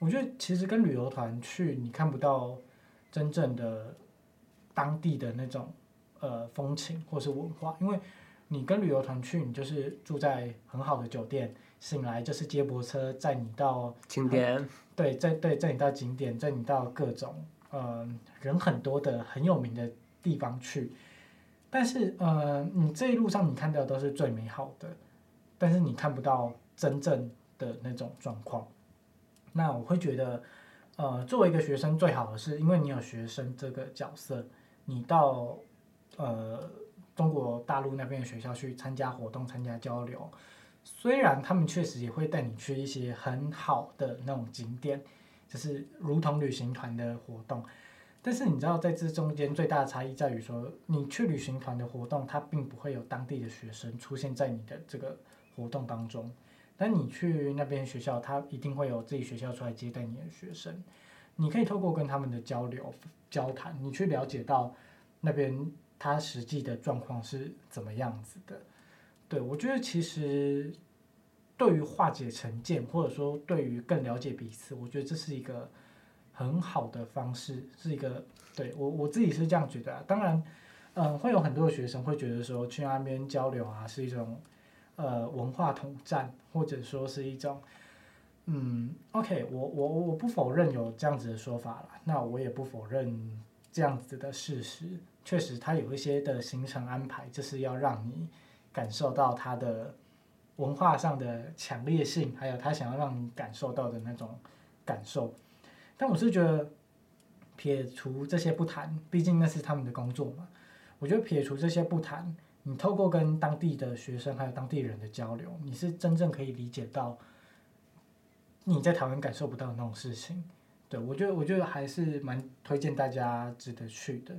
我觉得其实跟旅游团去，你看不到真正的当地的那种呃风情或是文化，因为你跟旅游团去，你就是住在很好的酒店，醒来就是接驳车载你到景点，对，载对载你到景点，载你到各种呃人很多的很有名的地方去。但是呃，你这一路上你看到的都是最美好的。但是你看不到真正的那种状况，那我会觉得，呃，作为一个学生，最好的是因为你有学生这个角色，你到呃中国大陆那边的学校去参加活动、参加交流，虽然他们确实也会带你去一些很好的那种景点，就是如同旅行团的活动，但是你知道在这中间最大的差异在于说，你去旅行团的活动，它并不会有当地的学生出现在你的这个。活动当中，但你去那边学校，他一定会有自己学校出来接待你的学生。你可以透过跟他们的交流、交谈，你去了解到那边他实际的状况是怎么样子的。对，我觉得其实对于化解成见，或者说对于更了解彼此，我觉得这是一个很好的方式，是一个对我我自己是这样觉得啊。当然，嗯，会有很多的学生会觉得说去那边交流啊是一种。呃，文化统战，或者说是一种，嗯，OK，我我我不否认有这样子的说法了，那我也不否认这样子的事实，确实它有一些的行程安排，就是要让你感受到它的文化上的强烈性，还有他想要让你感受到的那种感受。但我是觉得，撇除这些不谈，毕竟那是他们的工作嘛，我觉得撇除这些不谈。你透过跟当地的学生还有当地人的交流，你是真正可以理解到你在台湾感受不到的那种事情。对，我觉得，我觉得还是蛮推荐大家值得去的。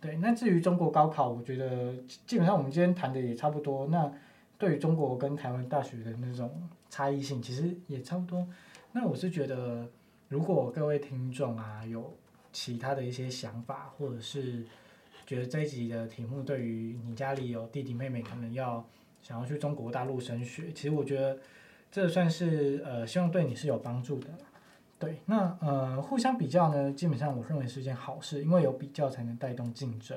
对，那至于中国高考，我觉得基本上我们今天谈的也差不多。那对于中国跟台湾大学的那种差异性，其实也差不多。那我是觉得，如果各位听众啊有其他的一些想法，或者是。觉得这一集的题目对于你家里有弟弟妹妹，可能要想要去中国大陆升学，其实我觉得这算是呃，希望对你是有帮助的。对，那呃，互相比较呢，基本上我认为是件好事，因为有比较才能带动竞争。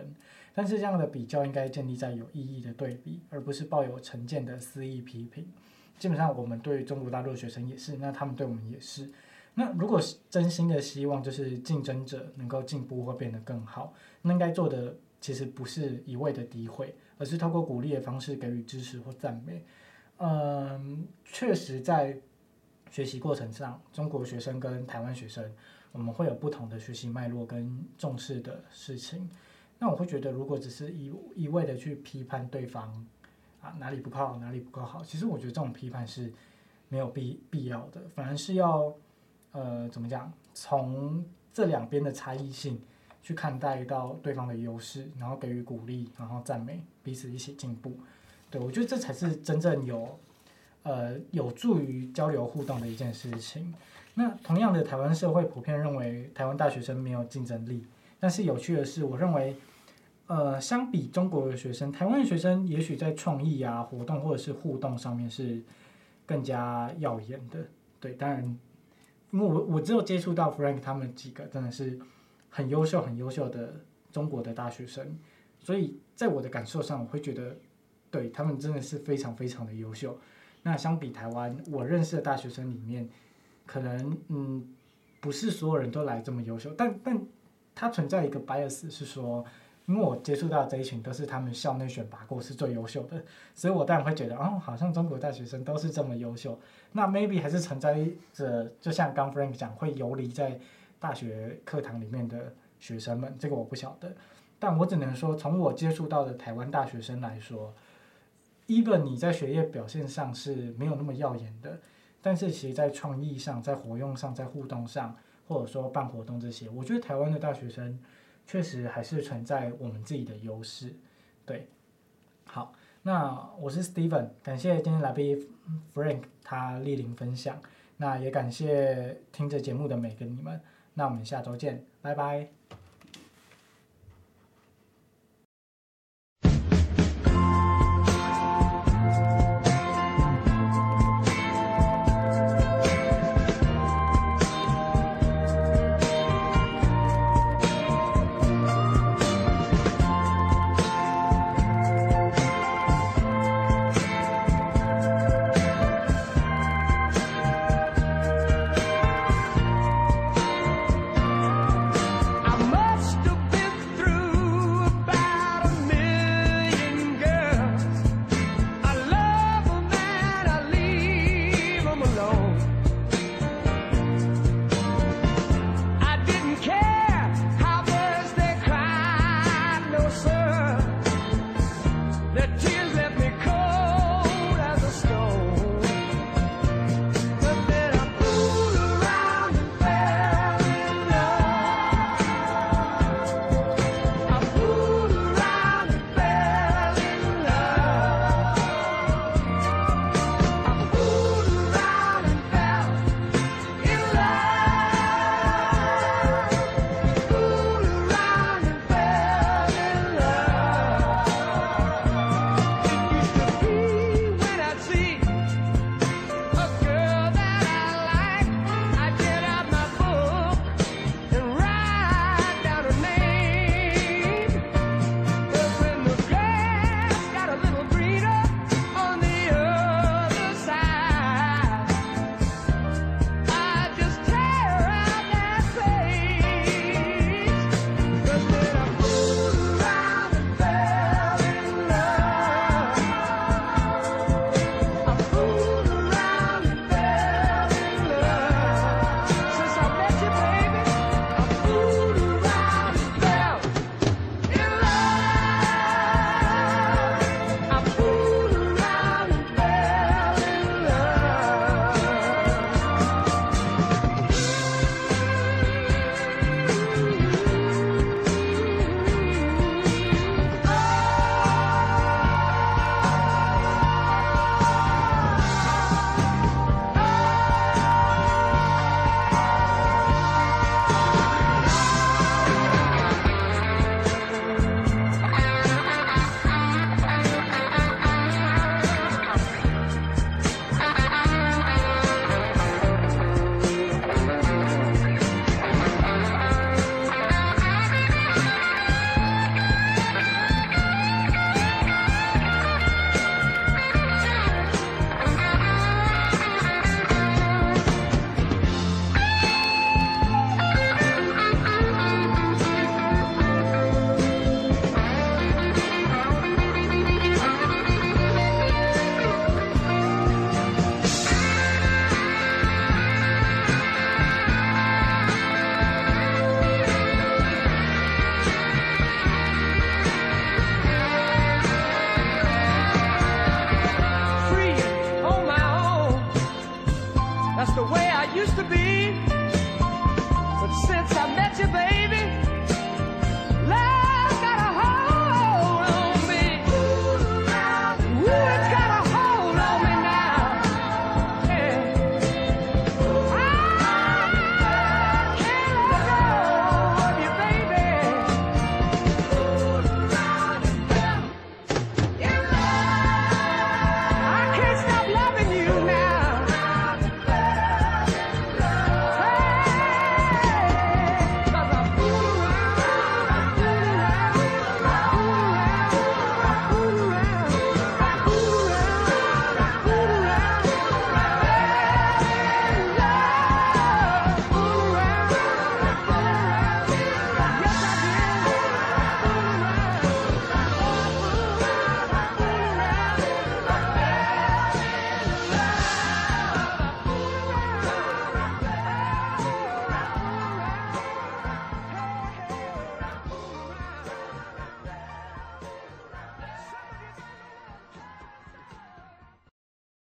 但是这样的比较应该建立在有意义的对比，而不是抱有成见的肆意批评。基本上我们对中国大陆学生也是，那他们对我们也是。那如果是真心的希望，就是竞争者能够进步或变得更好，那应该做的其实不是一味的诋毁，而是透过鼓励的方式给予支持或赞美。嗯，确实在学习过程上，中国学生跟台湾学生，我们会有不同的学习脉络跟重视的事情。那我会觉得，如果只是一一味的去批判对方啊，哪里不好，哪里不够好，其实我觉得这种批判是没有必必要的，反而是要。呃，怎么讲？从这两边的差异性去看待到对方的优势，然后给予鼓励，然后赞美，彼此一起进步。对，我觉得这才是真正有呃有助于交流互动的一件事情。那同样的，台湾社会普遍认为台湾大学生没有竞争力，但是有趣的是，我认为呃，相比中国的学生，台湾的学生也许在创意啊、活动或者是互动上面是更加耀眼的。对，当然。因为我我只有接触到 Frank 他们几个真的是很优秀很优秀的中国的大学生，所以在我的感受上，我会觉得对他们真的是非常非常的优秀。那相比台湾，我认识的大学生里面，可能嗯不是所有人都来这么优秀，但但它存在一个 bias 是说。因为我接触到这一群都是他们校内选拔过是最优秀的，所以我当然会觉得，哦，好像中国大学生都是这么优秀。那 maybe 还是存在着，就像刚 Frank 讲，会游离在大学课堂里面的学生们，这个我不晓得。但我只能说，从我接触到的台湾大学生来说，even 你在学业表现上是没有那么耀眼的，但是其实在创意上、在活用上、在互动上，或者说办活动这些，我觉得台湾的大学生。确实还是存在我们自己的优势，对。好，那我是 Steven，感谢今天来宾 Frank 他莅临分享，那也感谢听着节目的每个你们，那我们下周见，拜拜。